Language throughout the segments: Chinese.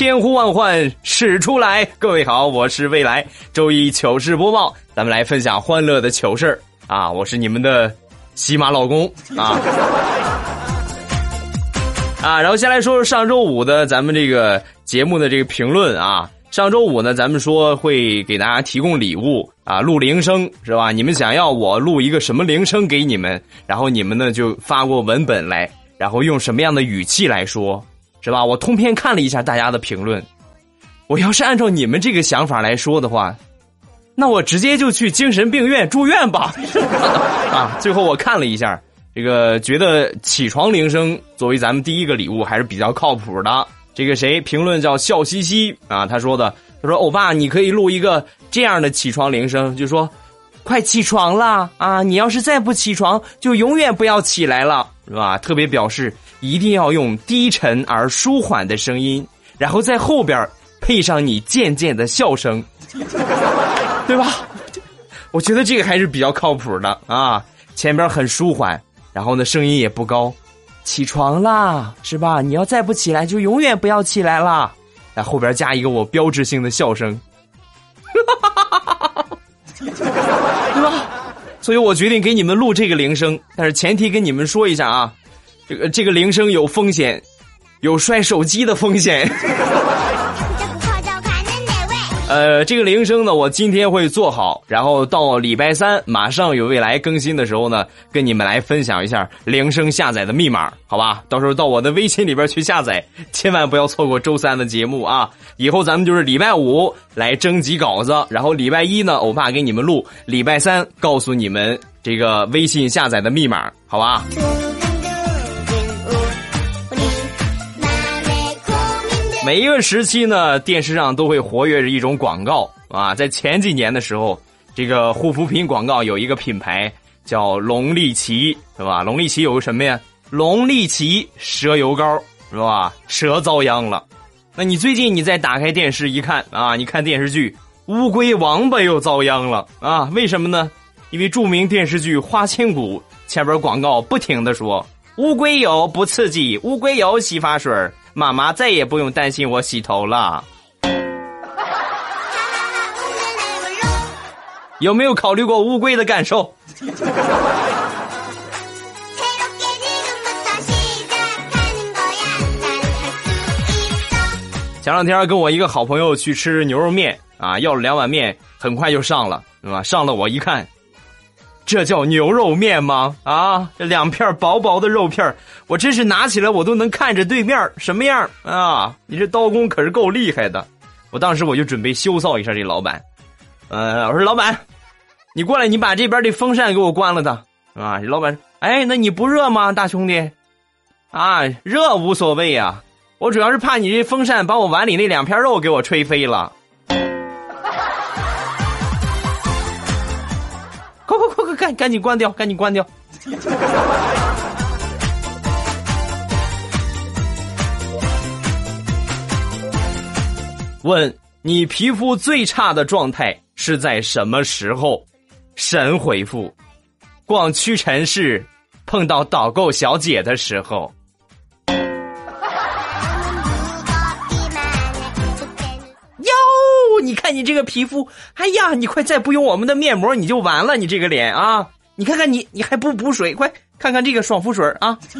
千呼万唤始出来，各位好，我是未来。周一糗事播报，咱们来分享欢乐的糗事啊！我是你们的喜马老公啊啊！然后先来说说上周五的咱们这个节目的这个评论啊。上周五呢，咱们说会给大家提供礼物啊，录铃声是吧？你们想要我录一个什么铃声给你们，然后你们呢就发过文本来，然后用什么样的语气来说。是吧？我通篇看了一下大家的评论，我要是按照你们这个想法来说的话，那我直接就去精神病院住院吧。啊，最后我看了一下，这个觉得起床铃声作为咱们第一个礼物还是比较靠谱的。这个谁评论叫笑嘻嘻啊？他说的，他说欧巴，你可以录一个这样的起床铃声，就说快起床了啊！你要是再不起床，就永远不要起来了，是吧？特别表示。一定要用低沉而舒缓的声音，然后在后边配上你渐渐的笑声，对吧？我觉得这个还是比较靠谱的啊。前边很舒缓，然后呢声音也不高，起床啦，是吧？你要再不起来，就永远不要起来了。在后边加一个我标志性的笑声，对吧？所以我决定给你们录这个铃声，但是前提跟你们说一下啊。这个这个铃声有风险，有摔手机的风险。呃，这个铃声呢，我今天会做好，然后到礼拜三马上有未来更新的时候呢，跟你们来分享一下铃声下载的密码，好吧？到时候到我的微信里边去下载，千万不要错过周三的节目啊！以后咱们就是礼拜五来征集稿子，然后礼拜一呢，欧巴给你们录，礼拜三告诉你们这个微信下载的密码，好吧？每一个时期呢，电视上都会活跃着一种广告啊。在前几年的时候，这个护肤品广告有一个品牌叫龙力奇，是吧？龙力奇有个什么呀？龙力奇蛇油膏，是吧？蛇遭殃了。那你最近你再打开电视一看啊，你看电视剧《乌龟王八》又遭殃了啊？为什么呢？因为著名电视剧《花千骨》前边广告不停的说乌龟油不刺激，乌龟油洗发水妈妈再也不用担心我洗头了。有没有考虑过乌龟的感受？前两天跟我一个好朋友去吃牛肉面啊，要了两碗面，很快就上了，是吧？上了我一看。这叫牛肉面吗？啊，这两片薄薄的肉片我真是拿起来我都能看着对面什么样啊！你这刀工可是够厉害的。我当时我就准备羞臊一下这老板，呃，我说老板，你过来，你把这边的风扇给我关了的，啊！老板，哎，那你不热吗，大兄弟？啊，热无所谓呀，我主要是怕你这风扇把我碗里那两片肉给我吹飞了。赶赶紧关掉，赶紧关掉。问你皮肤最差的状态是在什么时候？神回复：逛屈臣氏碰到导购小姐的时候。你看你这个皮肤，哎呀，你快再不用我们的面膜，你就完了，你这个脸啊！你看看你，你还不补水？快看看这个爽肤水啊！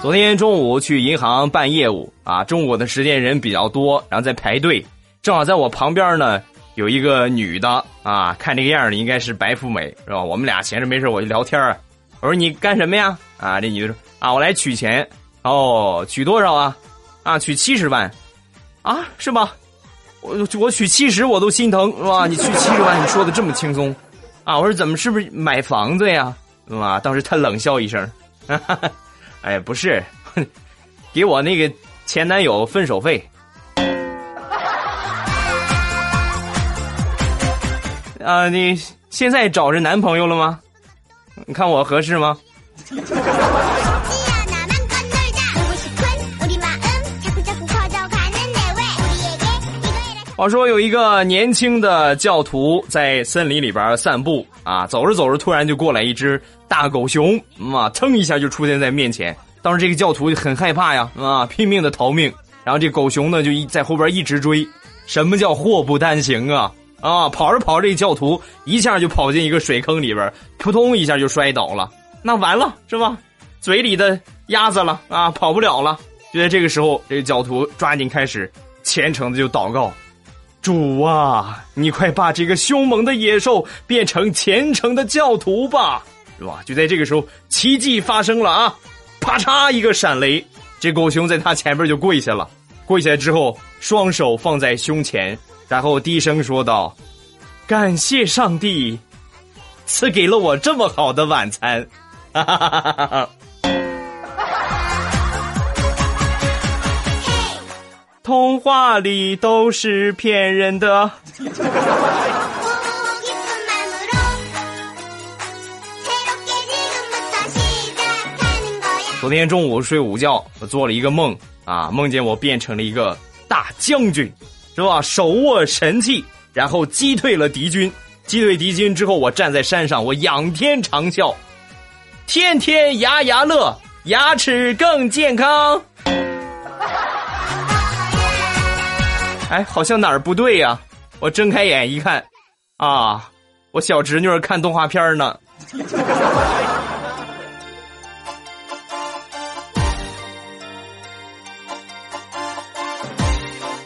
昨天中午去银行办业务啊，中午的时间人比较多，然后在排队，正好在我旁边呢有一个女的啊，看这个样儿应该是白富美是吧？我们俩闲着没事我就聊天啊。我说你干什么呀？啊，这女的说啊，我来取钱。哦，取多少啊？啊，取七十万。啊，是吧？我我取七十我都心疼，是吧？你取七十万，你说的这么轻松。啊，我说怎么是不是买房子呀？是吧？当时他冷笑一声，哈 哈哎，不是，给我那个前男友分手费。啊，你现在找着男朋友了吗？你看我合适吗？话说有一个年轻的教徒在森林里边散步啊，走着走着，突然就过来一只大狗熊，啊，噌一下就出现在面前。当时这个教徒就很害怕呀，啊，拼命的逃命。然后这狗熊呢就一在后边一直追。什么叫祸不单行啊？啊，跑着跑着，这教徒一下就跑进一个水坑里边，扑通一下就摔倒了。那完了是吧？嘴里的鸭子了啊，跑不了了。就在这个时候，这个教徒抓紧开始虔诚的就祷告。主啊，你快把这个凶猛的野兽变成虔诚的教徒吧，是吧？就在这个时候，奇迹发生了啊！啪嚓一个闪雷，这狗熊在他前边就跪下了。跪下之后，双手放在胸前，然后低声说道：“感谢上帝，赐给了我这么好的晚餐。”哈哈哈哈哈。童话里都是骗人的。昨天中午睡午觉，我做了一个梦啊，梦见我变成了一个大将军，是吧？手握神器，然后击退了敌军。击退敌军之后，我站在山上，我仰天长啸，天天牙牙乐，牙齿更健康。哎，好像哪儿不对呀！我睁开眼一看，啊，我小侄女看动画片呢。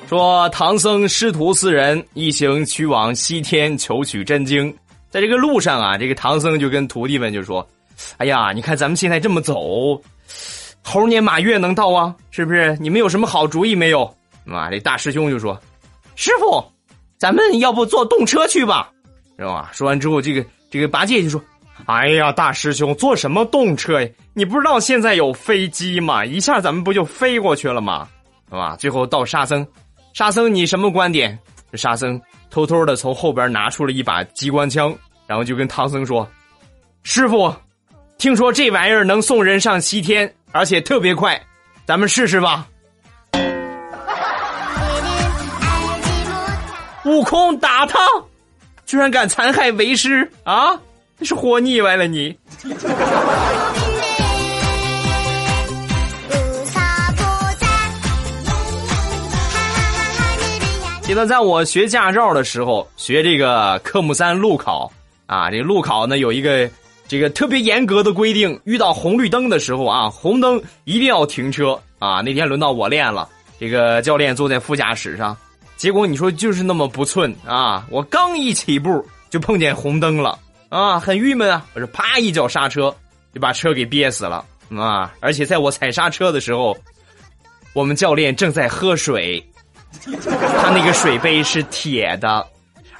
说唐僧师徒四人一行去往西天求取真经，在这个路上啊，这个唐僧就跟徒弟们就说：“哎呀，你看咱们现在这么走，猴年马月能到啊？是不是？你们有什么好主意没有？”啊，这大师兄就说：“师傅，咱们要不坐动车去吧，是吧？”说完之后，这个这个八戒就说：“哎呀，大师兄，坐什么动车呀？你不知道现在有飞机吗？一下咱们不就飞过去了吗？是吧？”最后到沙僧，沙僧你什么观点？沙僧偷偷的从后边拿出了一把机关枪，然后就跟唐僧说：“师傅，听说这玩意儿能送人上西天，而且特别快，咱们试试吧。”悟空打他，居然敢残害为师啊！你是活腻歪了你。记得在我学驾照的时候，学这个科目三路考啊，这路考呢有一个这个特别严格的规定，遇到红绿灯的时候啊，红灯一定要停车啊。那天轮到我练了，这个教练坐在副驾驶上。结果你说就是那么不寸啊！我刚一起步就碰见红灯了啊，很郁闷啊！我说啪一脚刹车，就把车给憋死了啊！而且在我踩刹车的时候，我们教练正在喝水，他那个水杯是铁的，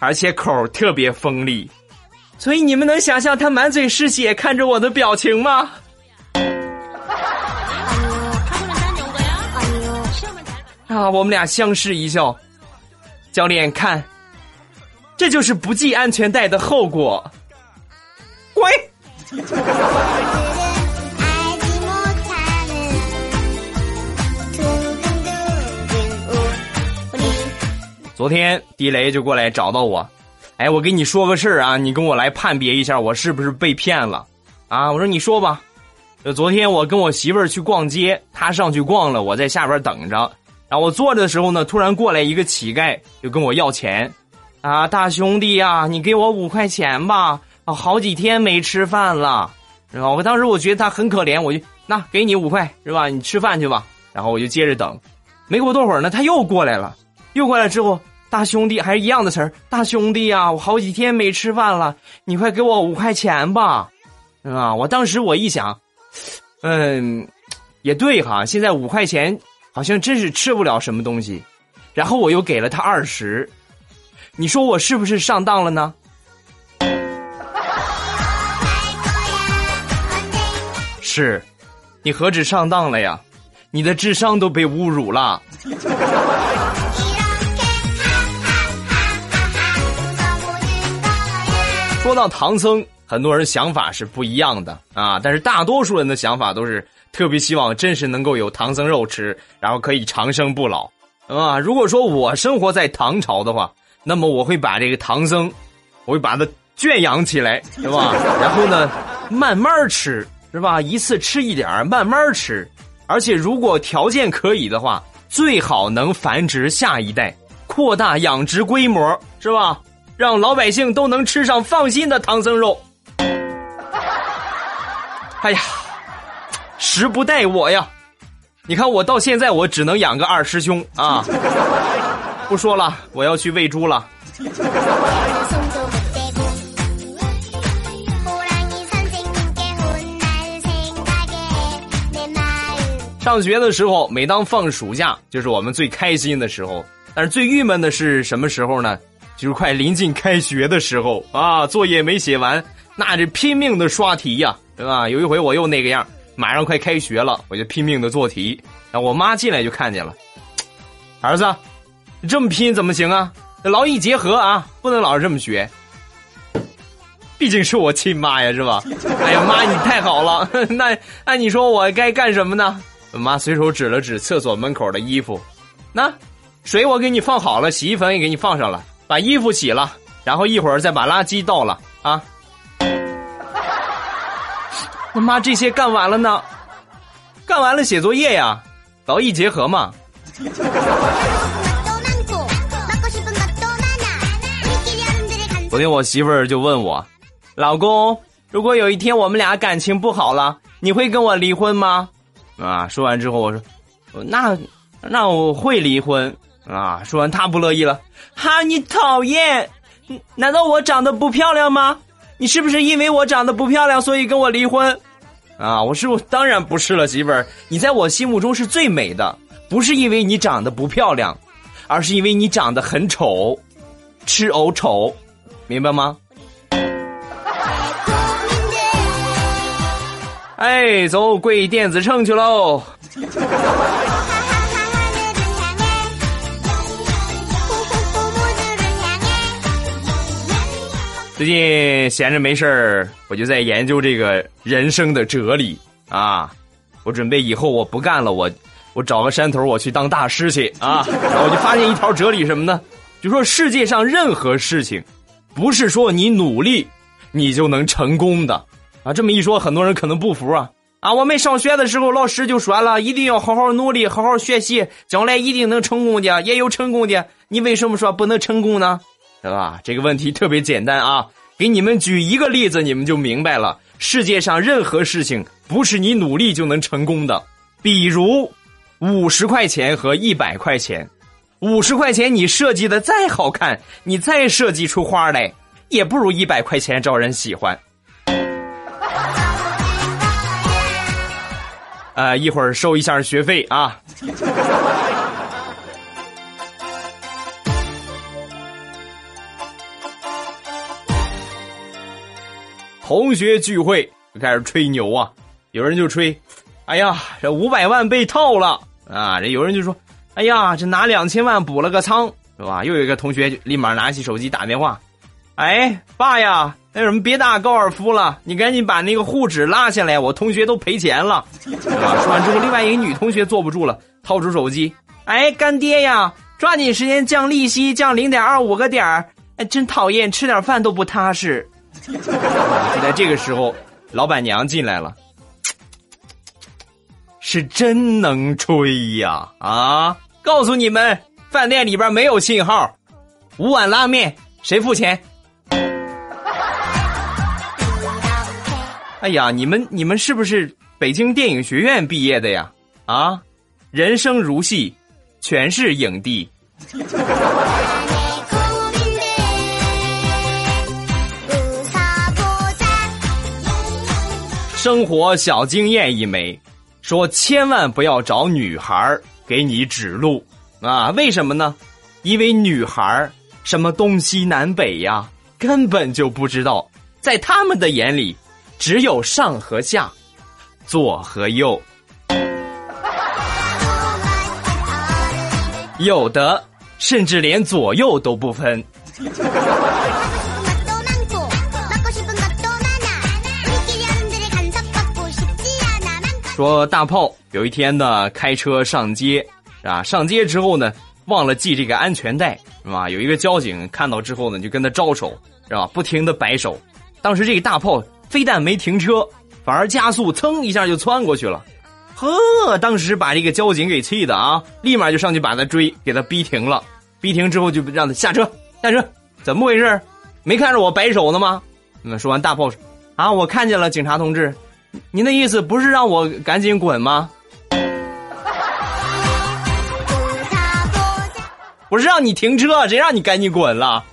而且口特别锋利，所以你们能想象他满嘴是血看着我的表情吗？啊！我们俩相视一笑。教练看，这就是不系安全带的后果。滚！昨天地雷就过来找到我，哎，我跟你说个事儿啊，你跟我来判别一下，我是不是被骗了？啊，我说你说吧。就昨天我跟我媳妇儿去逛街，她上去逛了，我在下边等着。然后我坐着的时候呢，突然过来一个乞丐，就跟我要钱，啊，大兄弟呀，你给我五块钱吧，啊，好几天没吃饭了，是吧？我当时我觉得他很可怜，我就那给你五块，是吧？你吃饭去吧。然后我就接着等，没过多会儿呢，他又过来了，又过来之后，大兄弟还是一样的词儿，大兄弟呀，我好几天没吃饭了，你快给我五块钱吧，啊？我当时我一想，嗯，也对哈，现在五块钱。好像真是吃不了什么东西，然后我又给了他二十，你说我是不是上当了呢？是，你何止上当了呀？你的智商都被侮辱了。说到唐僧，很多人想法是不一样的啊，但是大多数人的想法都是特别希望真是能够有唐僧肉吃，然后可以长生不老，啊。如果说我生活在唐朝的话，那么我会把这个唐僧，我会把它圈养起来，是吧？然后呢，慢慢吃，是吧？一次吃一点慢慢吃，而且如果条件可以的话，最好能繁殖下一代，扩大养殖规模，是吧？让老百姓都能吃上放心的唐僧肉。哎呀，时不待我呀！你看我到现在我只能养个二师兄啊！不说了，我要去喂猪了。上学的时候，每当放暑假，就是我们最开心的时候。但是最郁闷的是什么时候呢？就是快临近开学的时候啊，作业没写完，那这拼命的刷题呀，对吧？有一回我又那个样，马上快开学了，我就拼命的做题，然后我妈进来就看见了，儿子，你这么拼怎么行啊？劳逸结合啊，不能老是这么学。毕竟是我亲妈呀，是吧？哎呀妈，你太好了，那那你说我该干什么呢？我妈随手指了指厕所门口的衣服，那水我给你放好了，洗衣粉也给你放上了。把衣服洗了，然后一会儿再把垃圾倒了啊！妈这些干完了呢，干完了写作业呀，劳逸结合嘛。昨天我媳妇儿就问我，老公，如果有一天我们俩感情不好了，你会跟我离婚吗？啊！说完之后我说，那那我会离婚。啊！说完，他不乐意了。哈，你讨厌！难道我长得不漂亮吗？你是不是因为我长得不漂亮，所以跟我离婚？啊！我是我当然不是了，媳妇儿，你在我心目中是最美的，不是因为你长得不漂亮，而是因为你长得很丑，吃藕丑，明白吗？哎，走，跪电子秤去喽！最近闲着没事儿，我就在研究这个人生的哲理啊！我准备以后我不干了，我我找个山头，我去当大师去啊！然后我就发现一条哲理什么呢？就说世界上任何事情，不是说你努力你就能成功的啊！这么一说，很多人可能不服啊！啊，我们上学的时候老师就说了，一定要好好努力，好好学习，将来一定能成功的，也有成功的，你为什么说不能成功呢？对吧？这个问题特别简单啊，给你们举一个例子，你们就明白了。世界上任何事情不是你努力就能成功的。比如，五十块钱和一百块钱，五十块钱你设计的再好看，你再设计出花来，也不如一百块钱招人喜欢。呃，一会儿收一下学费啊。同学聚会就开始吹牛啊，有人就吹，哎呀，这五百万被套了啊！这有人就说，哎呀，这拿两千万补了个仓，是吧？又有一个同学就立马拿起手机打电话，哎，爸呀，那什么别打高尔夫了，你赶紧把那个沪指拉下来，我同学都赔钱了，是吧？说完之后，另外一个女同学坐不住了，掏出手机，哎，干爹呀，抓紧时间降利息，降零点二五个点儿，哎，真讨厌，吃点饭都不踏实。就在这个时候，老板娘进来了，是真能吹呀！啊，告诉你们，饭店里边没有信号，五碗拉面谁付钱？哎呀，你们你们是不是北京电影学院毕业的呀？啊，人生如戏，全是影帝。生活小经验一枚，说千万不要找女孩给你指路啊！为什么呢？因为女孩什么东西南北呀，根本就不知道，在他们的眼里，只有上和下，左和右。有的甚至连左右都不分。说大炮有一天呢，开车上街啊，上街之后呢，忘了系这个安全带，是吧？有一个交警看到之后呢，就跟他招手，是吧？不停的摆手。当时这个大炮非但没停车，反而加速，噌一下就窜过去了。呵，当时把这个交警给气的啊，立马就上去把他追，给他逼停了。逼停之后就让他下车，下车，怎么回事？没看着我摆手呢吗？那说完，大炮：“啊，我看见了，警察同志。”您的意思不是让我赶紧滚吗？我是让你停车，谁让你赶紧滚了？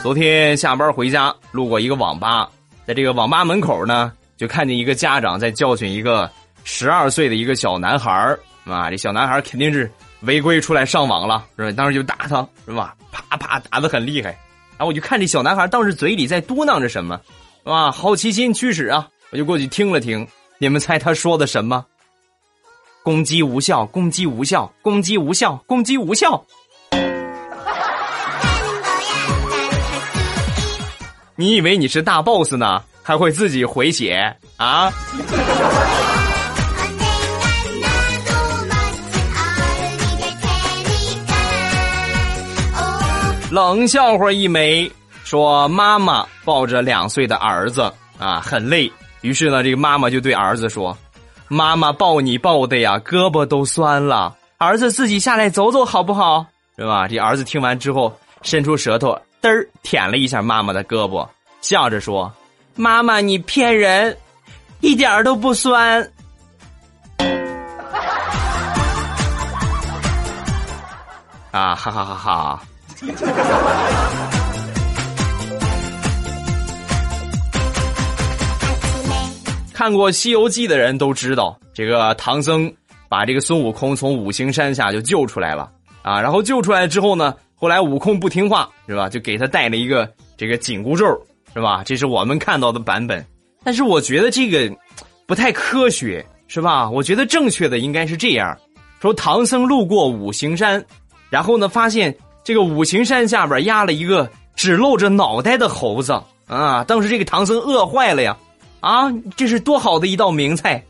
昨天下班回家，路过一个网吧，在这个网吧门口呢，就看见一个家长在教训一个十二岁的一个小男孩啊，这小男孩肯定是。违规出来上网了，是吧？当时就打他，是吧？啪啪打的很厉害，然后我就看这小男孩当时嘴里在嘟囔着什么，啊？好奇心驱使啊，我就过去听了听，你们猜他说的什么？攻击无效，攻击无效，攻击无效，攻击无效。你以为你是大 boss 呢？还会自己回血啊？冷笑话一枚，说妈妈抱着两岁的儿子啊，很累。于是呢，这个妈妈就对儿子说：“妈妈抱你抱的呀，胳膊都酸了。儿子自己下来走走好不好？是吧？”这儿子听完之后，伸出舌头嘚儿舔了一下妈妈的胳膊，笑着说：“妈妈，你骗人，一点都不酸。”啊哈哈哈哈！看过《西游记》的人都知道，这个唐僧把这个孙悟空从五行山下就救出来了啊。然后救出来之后呢，后来悟空不听话是吧？就给他戴了一个这个紧箍咒是吧？这是我们看到的版本。但是我觉得这个不太科学是吧？我觉得正确的应该是这样：说唐僧路过五行山，然后呢发现。这个五行山下边压了一个只露着脑袋的猴子啊！当时这个唐僧饿坏了呀，啊，这是多好的一道名菜，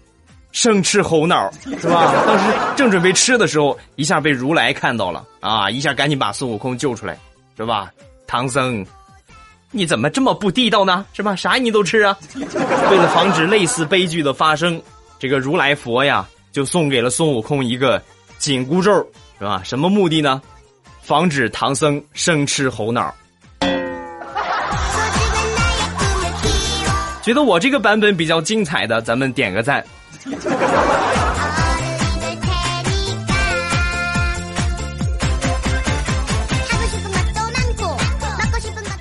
生吃猴脑是吧？当时正准备吃的时候，一下被如来看到了啊！一下赶紧把孙悟空救出来，是吧？唐僧，你怎么这么不地道呢？是吧？啥你都吃啊？为了防止类似悲剧的发生，这个如来佛呀，就送给了孙悟空一个紧箍咒，是吧？什么目的呢？防止唐僧生吃猴脑，觉得我这个版本比较精彩的，咱们点个赞。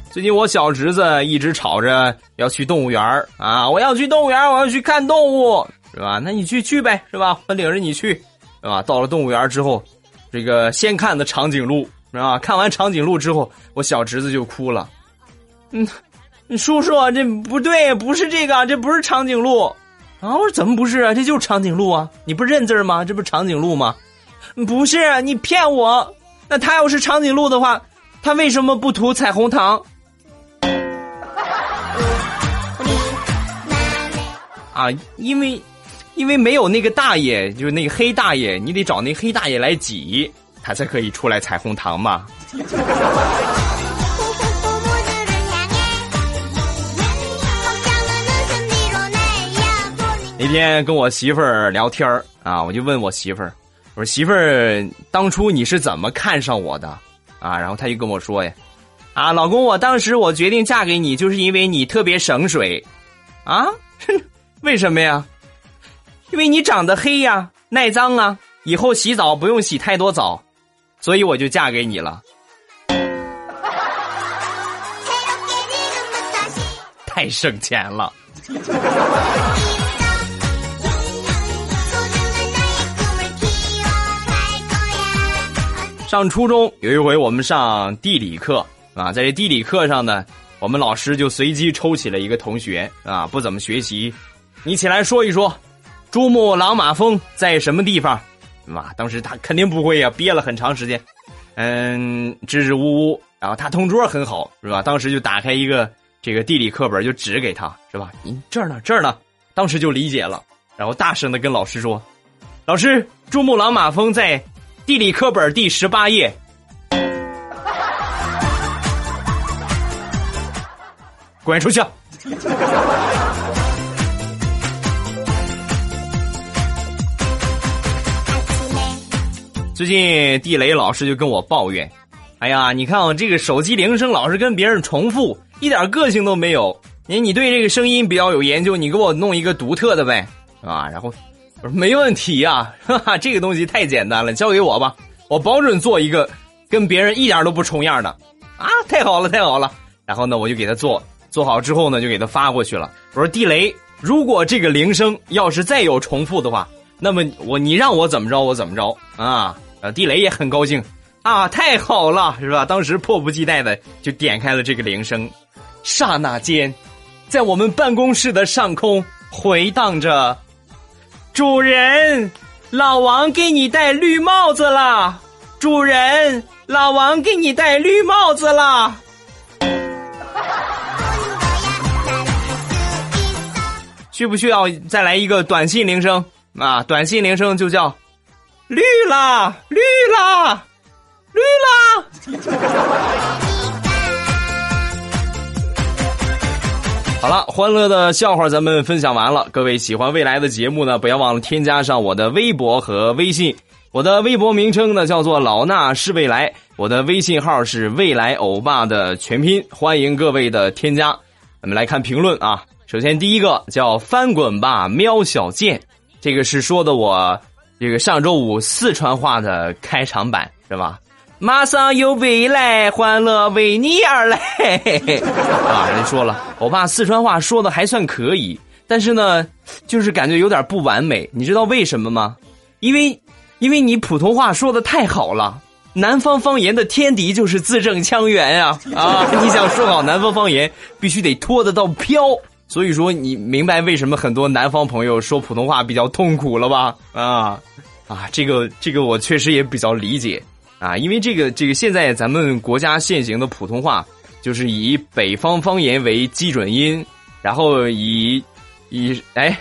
最近我小侄子一直吵着要去动物园啊，我要去动物园，我要去看动物，是吧？那你去去呗，是吧？我领着你去，是吧？到了动物园之后，这个先看的长颈鹿。啊！看完长颈鹿之后，我小侄子就哭了。嗯，叔叔，这不对，不是这个，这不是长颈鹿啊！我说怎么不是啊？这就是长颈鹿啊！你不认字吗？这不是长颈鹿吗？不是，你骗我！那他要是长颈鹿的话，他为什么不涂彩虹糖？啊，因为，因为没有那个大爷，就是那个黑大爷，你得找那黑大爷来挤。他才可以出来彩虹糖嘛？那天跟我媳妇儿聊天儿啊，我就问我媳妇儿，我说媳妇儿，当初你是怎么看上我的啊？然后她就跟我说呀，啊，老公，我当时我决定嫁给你，就是因为你特别省水，啊，为什么呀？因为你长得黑呀，耐脏啊，以后洗澡不用洗太多澡。所以我就嫁给你了，太省钱了。上初中有一回，我们上地理课啊，在这地理课上呢，我们老师就随机抽起了一个同学啊，不怎么学习，你起来说一说，珠穆朗玛峰在什么地方？哇，当时他肯定不会呀，憋了很长时间，嗯，支支吾吾。然后他同桌很好，是吧？当时就打开一个这个地理课本，就指给他，是吧？你这儿呢，这儿呢。当时就理解了，然后大声的跟老师说：“老师，珠穆朗玛峰在地理课本第十八页。”滚出去！最近地雷老师就跟我抱怨：“哎呀，你看我这个手机铃声老是跟别人重复，一点个性都没有。你你对这个声音比较有研究，你给我弄一个独特的呗，啊？”然后我说：“没问题呀，哈哈，这个东西太简单了，交给我吧，我保准做一个跟别人一点都不重样的。”啊，太好了，太好了！然后呢，我就给他做，做好之后呢，就给他发过去了。我说：“地雷，如果这个铃声要是再有重复的话，那么我你让我怎么着，我怎么着啊？”呃，地雷也很高兴，啊，太好了，是吧？当时迫不及待的就点开了这个铃声，刹那间，在我们办公室的上空回荡着：“主人，老王给你戴绿帽子啦！主人，老王给你戴绿帽子啦！” 需不需要再来一个短信铃声啊？短信铃声就叫。绿啦，绿啦，绿啦！好了，欢乐的笑话咱们分享完了。各位喜欢未来的节目呢，不要忘了添加上我的微博和微信。我的微博名称呢叫做老衲是未来，我的微信号是未来欧巴的全拼。欢迎各位的添加。咱们来看评论啊。首先第一个叫翻滚吧，喵小贱，这个是说的我。这个上周五四川话的开场版是吧？马上有未来，欢乐为你而来。啊，人说了，我爸四川话说的还算可以，但是呢，就是感觉有点不完美。你知道为什么吗？因为，因为你普通话说的太好了。南方方言的天敌就是字正腔圆呀！啊，你想说好南方方言，必须得拖得到飘。所以说，你明白为什么很多南方朋友说普通话比较痛苦了吧？啊，啊，这个这个我确实也比较理解啊，因为这个这个现在咱们国家现行的普通话就是以北方方言为基准音，然后以以哎，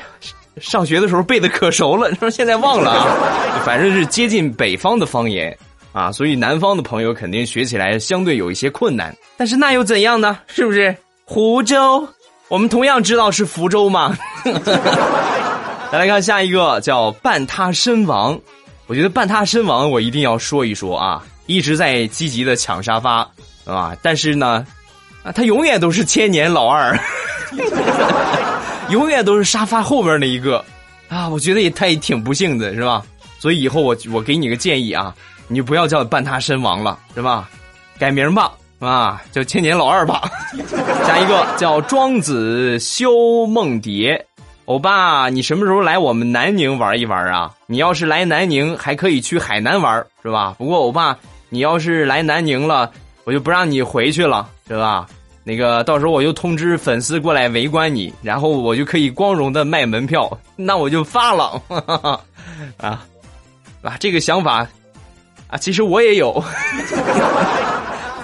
上学的时候背的可熟了，说现在忘了啊，反正是接近北方的方言啊，所以南方的朋友肯定学起来相对有一些困难，但是那又怎样呢？是不是？湖州。我们同样知道是福州嘛，再 来看下一个叫半他身亡，我觉得半他身亡我一定要说一说啊，一直在积极的抢沙发啊，但是呢，啊他永远都是千年老二，永远都是沙发后边那一个啊，我觉得也他也挺不幸的是吧？所以以后我我给你个建议啊，你不要叫半他身亡了是吧？改名吧。啊，叫千年老二吧。下一个叫庄子修梦蝶，欧巴，你什么时候来我们南宁玩一玩啊？你要是来南宁，还可以去海南玩，是吧？不过欧巴，你要是来南宁了，我就不让你回去了，是吧？那个到时候我就通知粉丝过来围观你，然后我就可以光荣的卖门票，那我就发了。啊，啊，这个想法啊，其实我也有。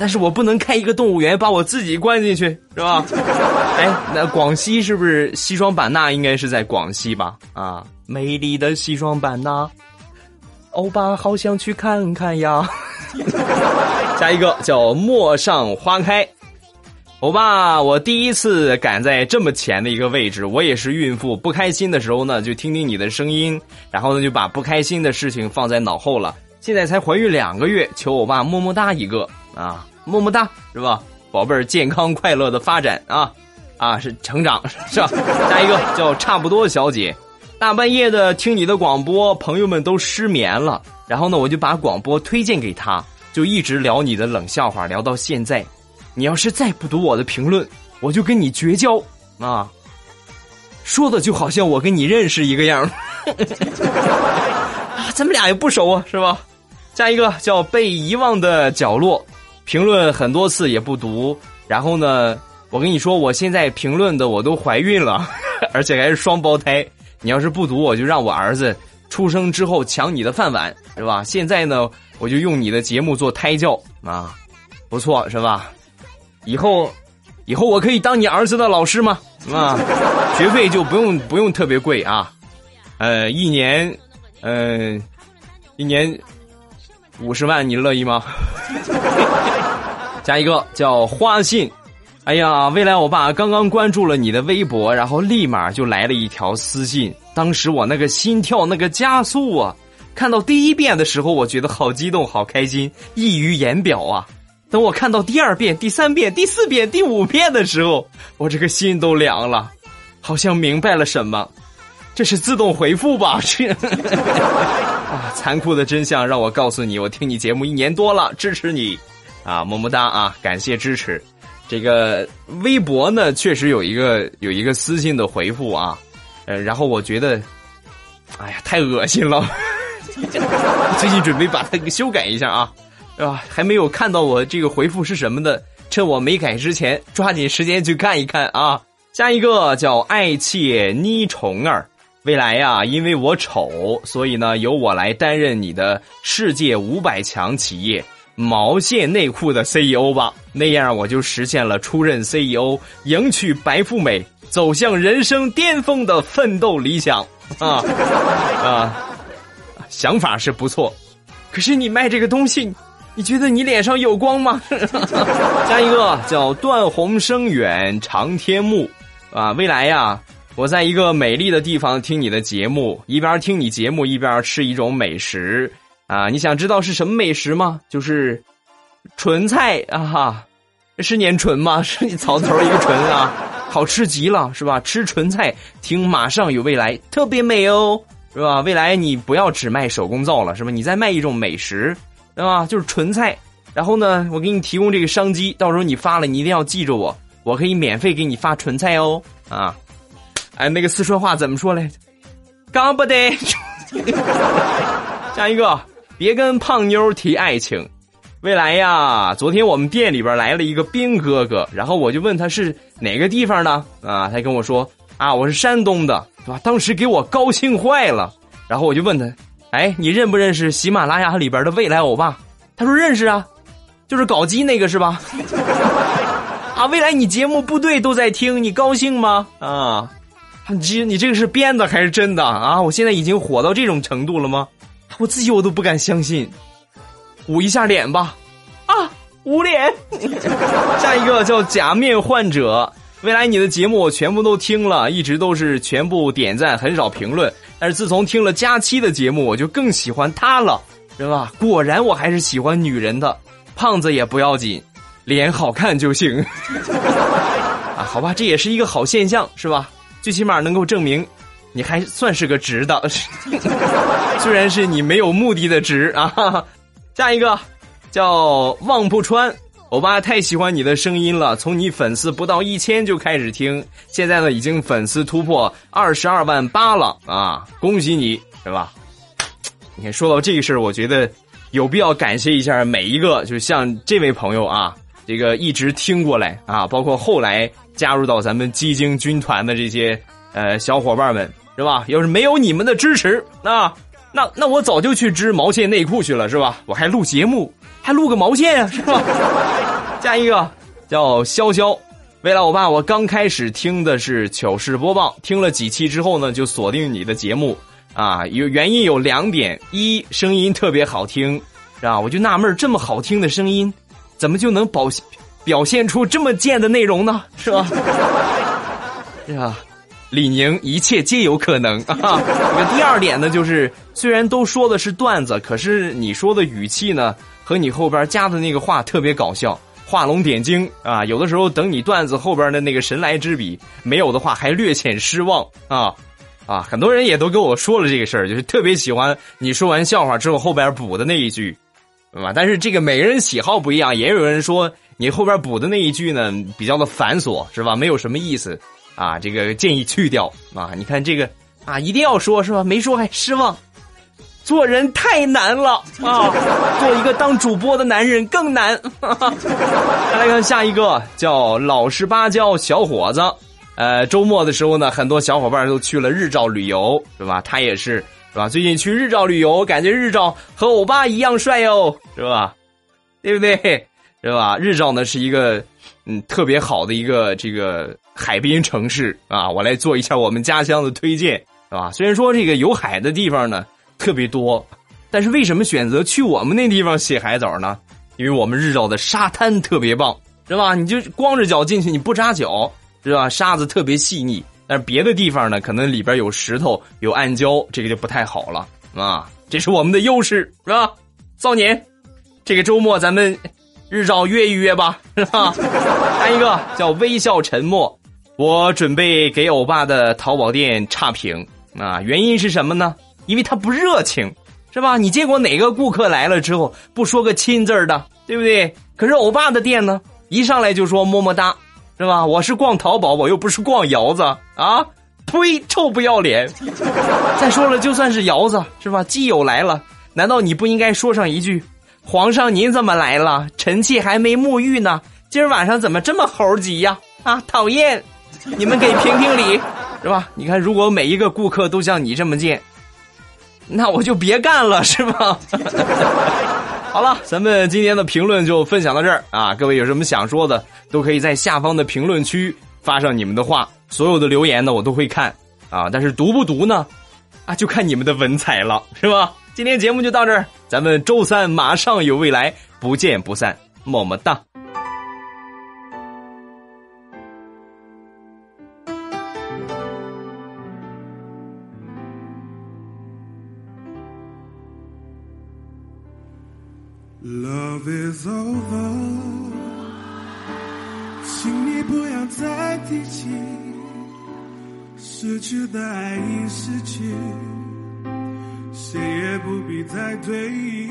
但是我不能开一个动物园把我自己关进去，是吧？哎，那广西是不是西双版纳应该是在广西吧？啊，美丽的西双版纳，欧巴好想去看看呀。下一个叫陌上花开，欧巴，我第一次赶在这么前的一个位置，我也是孕妇，不开心的时候呢，就听听你的声音，然后呢就把不开心的事情放在脑后了。现在才怀孕两个月，求欧巴么么哒一个啊！么么哒，是吧，宝贝儿？健康快乐的发展啊，啊，是成长，是吧？下一个叫差不多小姐，大半夜的听你的广播，朋友们都失眠了，然后呢，我就把广播推荐给他，就一直聊你的冷笑话，聊到现在。你要是再不读我的评论，我就跟你绝交啊！说的就好像我跟你认识一个样 啊，咱们俩也不熟啊，是吧？下一个叫被遗忘的角落。评论很多次也不读，然后呢，我跟你说，我现在评论的我都怀孕了，而且还是双胞胎。你要是不读，我就让我儿子出生之后抢你的饭碗，是吧？现在呢，我就用你的节目做胎教啊，不错，是吧？以后，以后我可以当你儿子的老师吗？啊，学费就不用不用特别贵啊，呃，一年，嗯，一年五十万，你乐意吗？加一个叫花信，哎呀，未来我爸刚刚关注了你的微博，然后立马就来了一条私信，当时我那个心跳那个加速啊，看到第一遍的时候，我觉得好激动，好开心，溢于言表啊。等我看到第二遍、第三遍、第四遍、第五遍的时候，我这个心都凉了，好像明白了什么，这是自动回复吧？这 啊，残酷的真相让我告诉你，我听你节目一年多了，支持你。啊，么么哒啊！感谢支持。这个微博呢，确实有一个有一个私信的回复啊，呃，然后我觉得，哎呀，太恶心了。最近准备把它给修改一下啊，啊？还没有看到我这个回复是什么的，趁我没改之前，抓紧时间去看一看啊。下一个叫爱妾妮虫儿，未来呀，因为我丑，所以呢，由我来担任你的世界五百强企业。毛线内裤的 CEO 吧，那样我就实现了出任 CEO、迎娶白富美、走向人生巅峰的奋斗理想啊 啊！想法是不错，可是你卖这个东西，你觉得你脸上有光吗？加一个叫断鸿声远长天暮啊！未来呀，我在一个美丽的地方听你的节目，一边听你节目一边吃一种美食。啊，你想知道是什么美食吗？就是纯菜啊，哈，是念纯吗？是你草字头一个纯啊，好吃极了，是吧？吃纯菜，听马上有未来，特别美哦，是吧？未来你不要只卖手工皂了，是吧？你再卖一种美食，对吧？就是纯菜。然后呢，我给你提供这个商机，到时候你发了，你一定要记着我，我可以免费给你发纯菜哦。啊，哎，那个四川话怎么说来着？刚不得，下一个。别跟胖妞提爱情，未来呀！昨天我们店里边来了一个兵哥哥，然后我就问他是哪个地方的？啊，他跟我说啊，我是山东的，对吧？当时给我高兴坏了，然后我就问他，哎，你认不认识喜马拉雅里边的未来欧巴？他说认识啊，就是搞基那个是吧？啊，未来你节目部队都在听，你高兴吗？啊，你你这个是编的还是真的啊？我现在已经火到这种程度了吗？我自己我都不敢相信，捂一下脸吧，啊，捂脸。下一个叫假面患者，未来你的节目我全部都听了，一直都是全部点赞，很少评论。但是自从听了佳期的节目，我就更喜欢他了，是吧？果然我还是喜欢女人的，胖子也不要紧，脸好看就行。啊，好吧，这也是一个好现象，是吧？最起码能够证明。你还算是个直的，虽然是你没有目的的直啊。下一个叫望不穿，欧巴太喜欢你的声音了，从你粉丝不到一千就开始听，现在呢已经粉丝突破二十二万八了啊！恭喜你，是吧？你看说到这个事儿，我觉得有必要感谢一下每一个，就像这位朋友啊，这个一直听过来啊，包括后来加入到咱们基金军团的这些呃小伙伴们。是吧？要是没有你们的支持，那那那我早就去织毛线内裤去了，是吧？我还录节目，还录个毛线呀，是吧？下一个叫潇潇，未来我爸，我刚开始听的是糗事播报，听了几期之后呢，就锁定你的节目啊。有原因有两点：一，声音特别好听，是吧？我就纳闷，这么好听的声音，怎么就能保表现出这么贱的内容呢？是吧？是吧？李宁，一切皆有可能 啊！这个第二点呢，就是虽然都说的是段子，可是你说的语气呢，和你后边加的那个话特别搞笑，画龙点睛啊！有的时候等你段子后边的那个神来之笔没有的话，还略显失望啊啊！很多人也都跟我说了这个事儿，就是特别喜欢你说完笑话之后后边补的那一句，对吧？但是这个每个人喜好不一样，也有人说你后边补的那一句呢比较的繁琐，是吧？没有什么意思。啊，这个建议去掉啊！你看这个啊，一定要说是吧？没说还失望，做人太难了啊！做一个当主播的男人更难。再来看下一个，叫老实巴交小伙子。呃，周末的时候呢，很多小伙伴都去了日照旅游，是吧？他也是，是吧？最近去日照旅游，感觉日照和欧巴一样帅哟，是吧？对不对？是吧？日照呢是一个嗯特别好的一个这个海滨城市啊，我来做一下我们家乡的推荐，是吧？虽然说这个有海的地方呢特别多，但是为什么选择去我们那地方洗海澡呢？因为我们日照的沙滩特别棒，是吧？你就光着脚进去，你不扎脚。是吧？沙子特别细腻，但是别的地方呢，可能里边有石头、有暗礁，这个就不太好了啊。这是我们的优势，是吧？少年，这个周末咱们日照约一约吧，是吧？还一个叫微笑沉默，我准备给欧巴的淘宝店差评啊。原因是什么呢？因为他不热情，是吧？你见过哪个顾客来了之后不说个亲字的，对不对？可是欧巴的店呢，一上来就说么么哒。是吧？我是逛淘宝，我又不是逛窑子啊！呸，臭不要脸！再说了，就算是窑子，是吧？基友来了，难道你不应该说上一句：“皇上您怎么来了？臣妾还没沐浴呢，今儿晚上怎么这么猴急呀？”啊，讨厌！你们给评评理，是吧？你看，如果每一个顾客都像你这么贱，那我就别干了，是吧？好了，咱们今天的评论就分享到这儿啊！各位有什么想说的，都可以在下方的评论区发上你们的话，所有的留言呢我都会看啊。但是读不读呢，啊就看你们的文采了，是吧？今天节目就到这儿，咱们周三马上有未来，不见不散，么么哒。Love is over，请你不要再提起失去的爱已失去，谁也不必再追忆。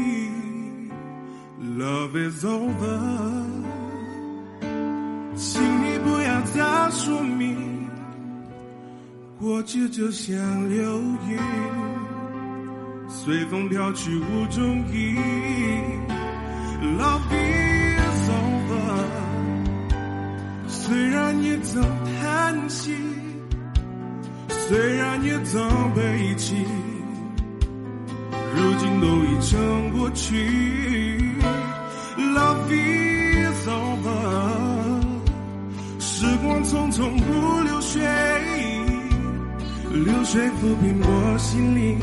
Love is over，请你不要再说明，过去就像流云，随风飘去无踪影。Love is over，虽然也曾叹息，虽然也曾悲泣，如今都已成过去。Love is over，时光匆匆如流水，流水抚平我心灵，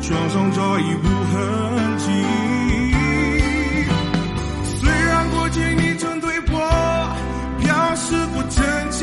创伤早已无痕迹。虽然过去你不用再提起